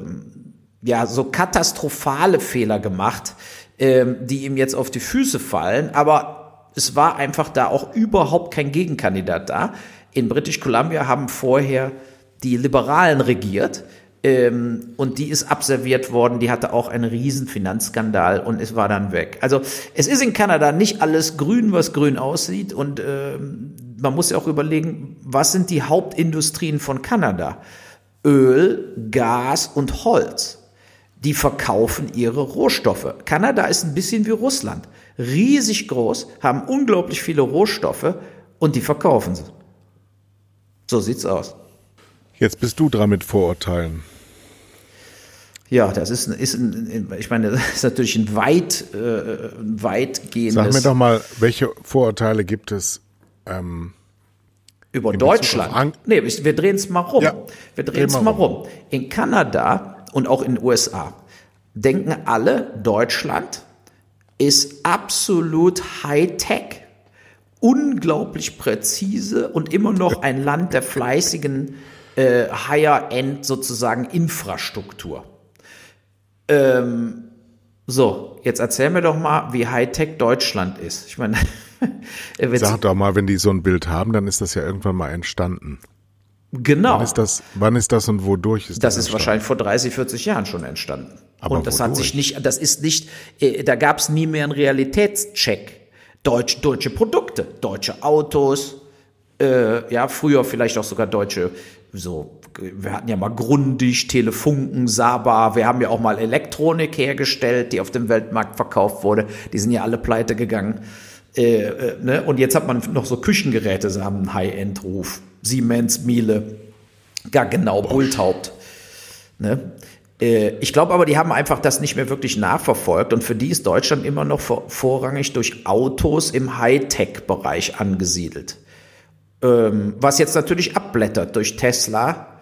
ja, so katastrophale Fehler gemacht, äh, die ihm jetzt auf die Füße fallen. Aber es war einfach da auch überhaupt kein Gegenkandidat da. In British Columbia haben vorher die Liberalen regiert. Ähm, und die ist abserviert worden, die hatte auch einen riesen Finanzskandal und es war dann weg. Also es ist in Kanada nicht alles grün, was grün aussieht und äh, man muss ja auch überlegen, was sind die Hauptindustrien von Kanada? Öl, Gas und Holz. Die verkaufen ihre Rohstoffe. Kanada ist ein bisschen wie Russland riesig groß, haben unglaublich viele Rohstoffe und die verkaufen sie. So sieht's aus. Jetzt bist du dran mit Vorurteilen. Ja, das ist, ist ein, ich meine, das ist natürlich ein weit, äh, weitgehendes. Sag mir doch mal, welche Vorurteile gibt es ähm, über Deutschland? Nee, wir drehen es mal rum. Ja, wir drehen es mal rum. rum. In Kanada und auch in den USA denken alle, Deutschland ist absolut Hightech, unglaublich präzise und immer noch ein Land der fleißigen äh, Higher-End sozusagen Infrastruktur. Ähm, so, jetzt erzähl mir doch mal, wie Hightech Deutschland ist. Ich meine, sag doch mal, wenn die so ein Bild haben, dann ist das ja irgendwann mal entstanden. Genau. Wann ist das, wann ist das und wodurch ist das? Das ist wahrscheinlich vor 30, 40 Jahren schon entstanden. Aber und das wodurch? hat sich nicht, das ist nicht, äh, da gab es nie mehr einen Realitätscheck. Deutsch, deutsche Produkte, deutsche Autos, äh, ja, früher vielleicht auch sogar deutsche, so, wir hatten ja mal Grundig, Telefunken, Saba, wir haben ja auch mal Elektronik hergestellt, die auf dem Weltmarkt verkauft wurde. Die sind ja alle pleite gegangen. Äh, äh, ne? Und jetzt hat man noch so Küchengeräte, sie haben einen High-End-Ruf. Siemens, Miele, ja genau, Bulthaupt. Ne? Äh, ich glaube aber, die haben einfach das nicht mehr wirklich nachverfolgt und für die ist Deutschland immer noch vor, vorrangig durch Autos im Hightech-Bereich angesiedelt. Ähm, was jetzt natürlich abblättert durch Tesla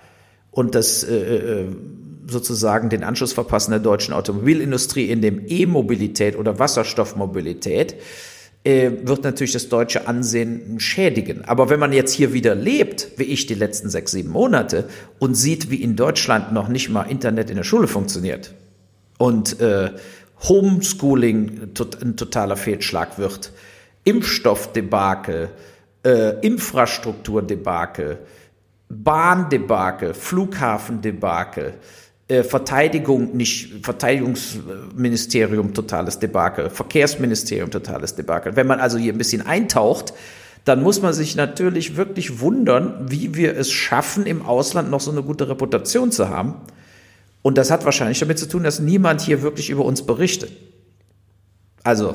und das äh, äh, sozusagen den Anschluss verpassen der deutschen Automobilindustrie in dem E-Mobilität oder Wasserstoffmobilität äh, wird natürlich das deutsche Ansehen schädigen. Aber wenn man jetzt hier wieder lebt, wie ich die letzten sechs, sieben Monate, und sieht, wie in Deutschland noch nicht mal Internet in der Schule funktioniert und äh, Homeschooling tot, ein totaler Fehlschlag wird, Impfstoffdebakel, äh, Infrastrukturdebakel, Bahndebakel, Flughafendebakel, Verteidigung nicht, Verteidigungsministerium totales Debakel, Verkehrsministerium totales Debakel. Wenn man also hier ein bisschen eintaucht, dann muss man sich natürlich wirklich wundern, wie wir es schaffen, im Ausland noch so eine gute Reputation zu haben. Und das hat wahrscheinlich damit zu tun, dass niemand hier wirklich über uns berichtet. Also,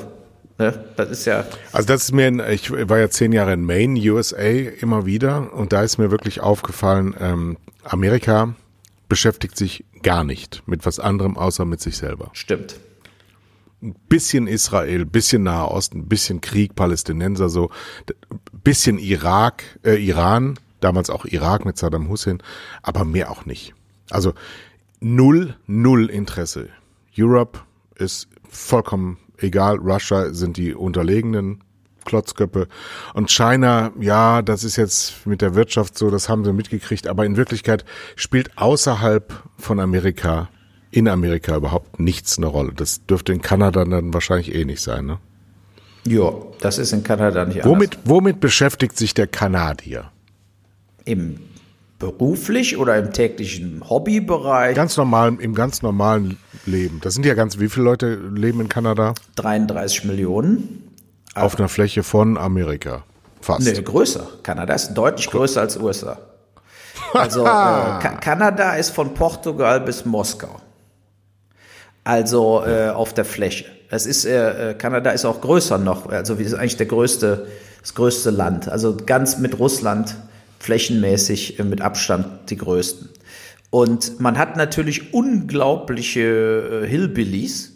ne, das ist ja. Also das ist mir, in, ich war ja zehn Jahre in Maine, USA, immer wieder, und da ist mir wirklich aufgefallen, ähm, Amerika beschäftigt sich gar nicht mit was anderem außer mit sich selber. Stimmt. Ein bisschen Israel, bisschen Nahe Osten, bisschen Krieg, Palästinenser so, bisschen Irak, äh, Iran, damals auch Irak mit Saddam Hussein, aber mehr auch nicht. Also null, null Interesse. Europe ist vollkommen egal, Russia sind die Unterlegenen, Klotzköppe. Und China, ja, das ist jetzt mit der Wirtschaft so, das haben sie mitgekriegt, aber in Wirklichkeit spielt außerhalb von Amerika, in Amerika überhaupt nichts eine Rolle. Das dürfte in Kanada dann wahrscheinlich eh nicht sein, ne? Ja, das ist in Kanada nicht womit, anders. Womit beschäftigt sich der Kanadier? Im beruflich oder im täglichen Hobbybereich? Ganz normal, im ganz normalen Leben. Das sind ja ganz, wie viele Leute leben in Kanada? 33 Millionen. Auf einer Fläche von Amerika. Fast. Nee, größer. Kanada ist deutlich größer als USA. Also äh, Ka Kanada ist von Portugal bis Moskau. Also äh, auf der Fläche. Es ist äh, äh Kanada ist auch größer noch. Also wie ist eigentlich der größte das größte Land. Also ganz mit Russland flächenmäßig äh, mit Abstand die größten. Und man hat natürlich unglaubliche äh, Hillbillies.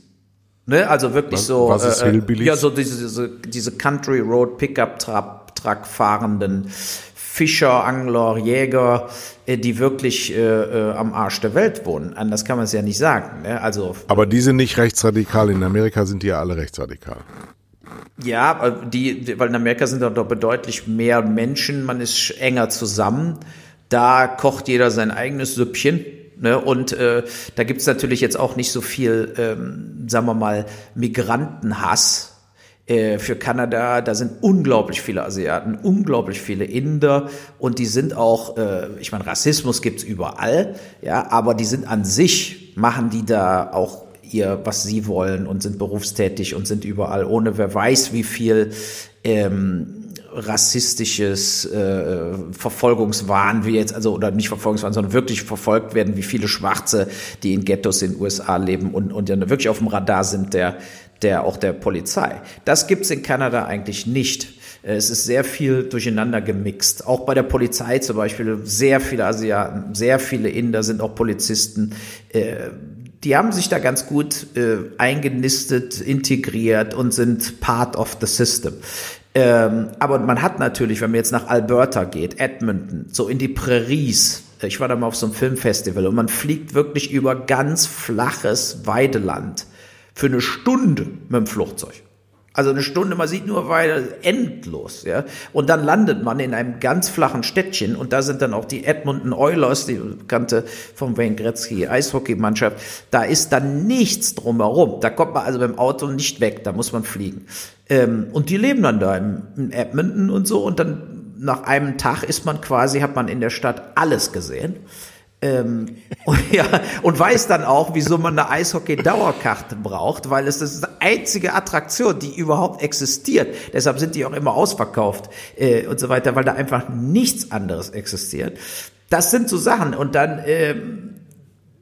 Ne? Also wirklich was, so. Was ist äh, Hillbillies? Ja, so diese, diese, diese Country Road Pickup Truck fahrenden Fischer, Angler, Jäger, äh, die wirklich äh, äh, am Arsch der Welt wohnen. Anders kann man es ja nicht sagen. Ne? Also, Aber die sind nicht rechtsradikal. In Amerika sind die ja alle rechtsradikal. Ja, die, weil in Amerika sind doch deutlich mehr Menschen, man ist enger zusammen. Da kocht jeder sein eigenes Süppchen. Ne? Und äh, da gibt's natürlich jetzt auch nicht so viel, ähm, sagen wir mal, Migrantenhass äh, für Kanada. Da sind unglaublich viele Asiaten, unglaublich viele Inder und die sind auch, äh, ich meine, Rassismus gibt's überall, ja, aber die sind an sich, machen die da auch ihr, was sie wollen und sind berufstätig und sind überall, ohne wer weiß, wie viel ähm, rassistisches äh, Verfolgungswahn wie jetzt, also oder nicht Verfolgungswahn, sondern wirklich verfolgt werden, wie viele Schwarze, die in Ghettos in den USA leben und, und ja wirklich auf dem Radar sind der, der auch der Polizei. Das gibt's in Kanada eigentlich nicht. Es ist sehr viel durcheinander gemixt. Auch bei der Polizei zum Beispiel sehr viele Asiaten, sehr viele Inder sind auch Polizisten. Äh, die haben sich da ganz gut äh, eingenistet, integriert und sind part of the system. Ähm, aber man hat natürlich, wenn man jetzt nach Alberta geht, Edmonton, so in die Prairies, ich war da mal auf so einem Filmfestival und man fliegt wirklich über ganz flaches Weideland für eine Stunde mit dem Flugzeug. Also eine Stunde, man sieht nur weiter endlos, ja. Und dann landet man in einem ganz flachen Städtchen und da sind dann auch die Edmonton Oilers, die bekannte vom Wayne Gretzky Eishockeymannschaft. Da ist dann nichts drumherum. Da kommt man also beim Auto nicht weg, da muss man fliegen. Ähm, und die leben dann da im, in Edmonton und so und dann nach einem Tag ist man quasi, hat man in der Stadt alles gesehen. Ähm, und, ja, und weiß dann auch, wieso man eine Eishockey-Dauerkarte braucht, weil es ist die einzige Attraktion, die überhaupt existiert. Deshalb sind die auch immer ausverkauft äh, und so weiter, weil da einfach nichts anderes existiert. Das sind so Sachen. Und dann, ähm,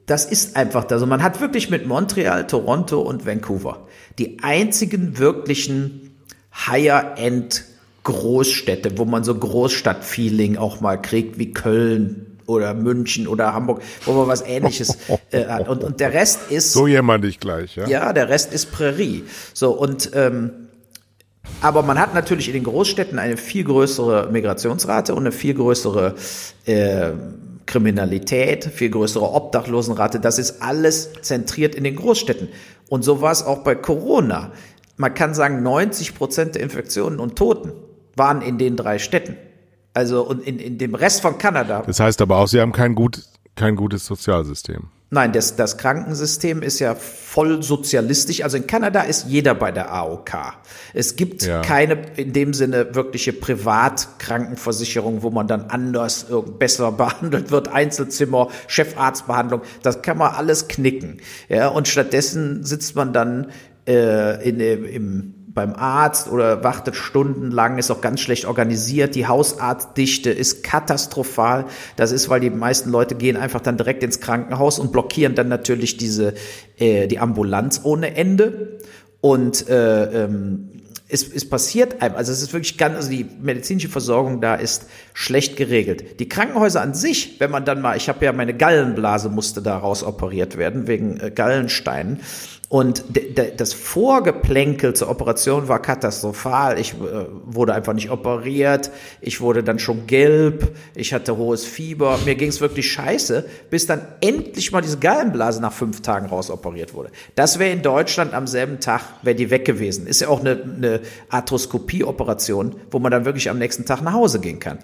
das ist einfach da. Also man hat wirklich mit Montreal, Toronto und Vancouver die einzigen wirklichen Higher-End Großstädte, wo man so Großstadt-Feeling auch mal kriegt, wie Köln, oder München oder Hamburg, wo man was ähnliches äh, hat. Und, und der Rest ist. So jemand ich gleich, ja. Ja, der Rest ist Prärie. So, und ähm, aber man hat natürlich in den Großstädten eine viel größere Migrationsrate und eine viel größere äh, Kriminalität, viel größere Obdachlosenrate. Das ist alles zentriert in den Großstädten. Und so war es auch bei Corona. Man kann sagen, 90 Prozent der Infektionen und Toten waren in den drei Städten. Also und in, in dem Rest von Kanada. Das heißt aber auch, sie haben kein, gut, kein gutes Sozialsystem. Nein, das, das Krankensystem ist ja voll sozialistisch. Also in Kanada ist jeder bei der AOK. Es gibt ja. keine in dem Sinne wirkliche Privatkrankenversicherung, wo man dann anders besser behandelt wird, Einzelzimmer, Chefarztbehandlung. Das kann man alles knicken. Ja, und stattdessen sitzt man dann äh, in, im beim Arzt oder wartet stundenlang, ist auch ganz schlecht organisiert. Die Hausarztdichte ist katastrophal. Das ist, weil die meisten Leute gehen einfach dann direkt ins Krankenhaus und blockieren dann natürlich diese äh, die Ambulanz ohne Ende. Und äh, ähm, es, es passiert einem, also es ist wirklich ganz, also die medizinische Versorgung da ist schlecht geregelt. Die Krankenhäuser an sich, wenn man dann mal, ich habe ja meine Gallenblase musste daraus operiert werden wegen äh, Gallensteinen. Und das Vorgeplänkel zur Operation war katastrophal. Ich äh, wurde einfach nicht operiert. Ich wurde dann schon gelb. Ich hatte hohes Fieber. Mir ging es wirklich scheiße, bis dann endlich mal diese Gallenblase nach fünf Tagen rausoperiert wurde. Das wäre in Deutschland am selben Tag, wäre die weg gewesen. Ist ja auch eine, eine Arthroskopie-Operation, wo man dann wirklich am nächsten Tag nach Hause gehen kann.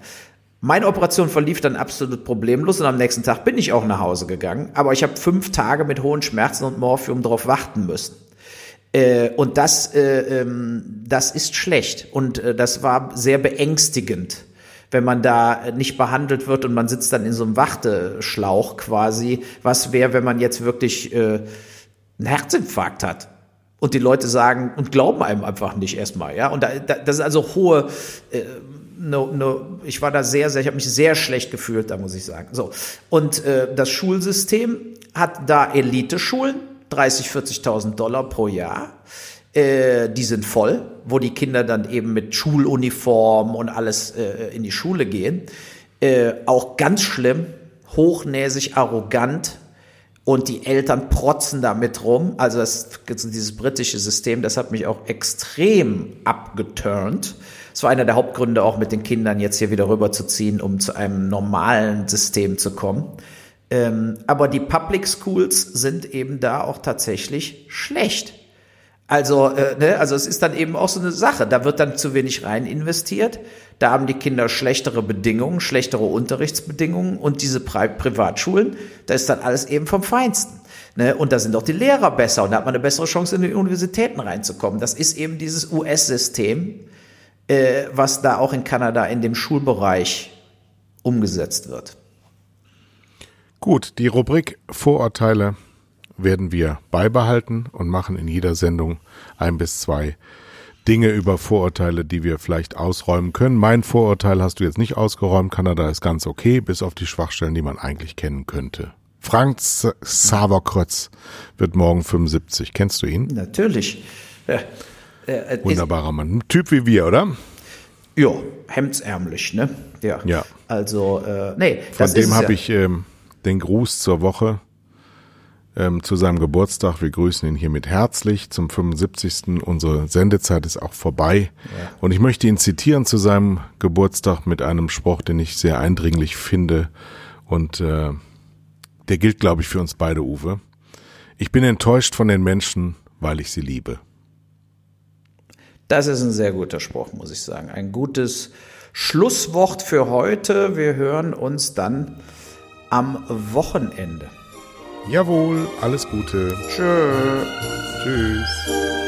Meine Operation verlief dann absolut problemlos und am nächsten Tag bin ich auch nach Hause gegangen. Aber ich habe fünf Tage mit hohen Schmerzen und Morphium darauf warten müssen. Äh, und das, äh, ähm, das ist schlecht und äh, das war sehr beängstigend, wenn man da nicht behandelt wird und man sitzt dann in so einem Warteschlauch quasi. Was wäre, wenn man jetzt wirklich äh, einen Herzinfarkt hat? Und die Leute sagen und glauben einem einfach nicht erstmal, ja. Und da, da, das ist also hohe, äh, no, no, ich war da sehr, sehr, ich habe mich sehr schlecht gefühlt, da muss ich sagen. So. Und äh, das Schulsystem hat da Elite-Schulen, 30, 40.000 Dollar pro Jahr. Äh, die sind voll, wo die Kinder dann eben mit Schuluniform und alles äh, in die Schule gehen. Äh, auch ganz schlimm, hochnäsig, arrogant, und die Eltern protzen damit rum. Also das, dieses britische System, das hat mich auch extrem abgeturnt. Das war einer der Hauptgründe, auch mit den Kindern jetzt hier wieder rüberzuziehen, um zu einem normalen System zu kommen. Ähm, aber die Public Schools sind eben da auch tatsächlich schlecht. Also, äh, ne, also es ist dann eben auch so eine Sache. Da wird dann zu wenig rein investiert. Da haben die Kinder schlechtere Bedingungen, schlechtere Unterrichtsbedingungen und diese Pri Privatschulen, da ist dann alles eben vom Feinsten. Ne? Und da sind auch die Lehrer besser und da hat man eine bessere Chance, in die Universitäten reinzukommen. Das ist eben dieses US-System, äh, was da auch in Kanada in dem Schulbereich umgesetzt wird. Gut, die Rubrik Vorurteile werden wir beibehalten und machen in jeder Sendung ein bis zwei Dinge über Vorurteile, die wir vielleicht ausräumen können. Mein Vorurteil hast du jetzt nicht ausgeräumt. Kanada ist ganz okay, bis auf die Schwachstellen, die man eigentlich kennen könnte. Frank Saverkrötz wird morgen 75. Kennst du ihn? Natürlich. Ja. Äh, Wunderbarer Mann. Ein Typ wie wir, oder? Ja, hemdsärmlich, ne? Ja. ja. Also, äh, nee. Von dem habe ja. ich ähm, den Gruß zur Woche ähm, zu seinem Geburtstag. Wir grüßen ihn hiermit herzlich zum 75. Unsere Sendezeit ist auch vorbei. Ja. Und ich möchte ihn zitieren zu seinem Geburtstag mit einem Spruch, den ich sehr eindringlich finde. Und äh, der gilt, glaube ich, für uns beide, Uwe. Ich bin enttäuscht von den Menschen, weil ich sie liebe. Das ist ein sehr guter Spruch, muss ich sagen. Ein gutes Schlusswort für heute. Wir hören uns dann am Wochenende. Jawohl, alles Gute. Tschö. Tschüss.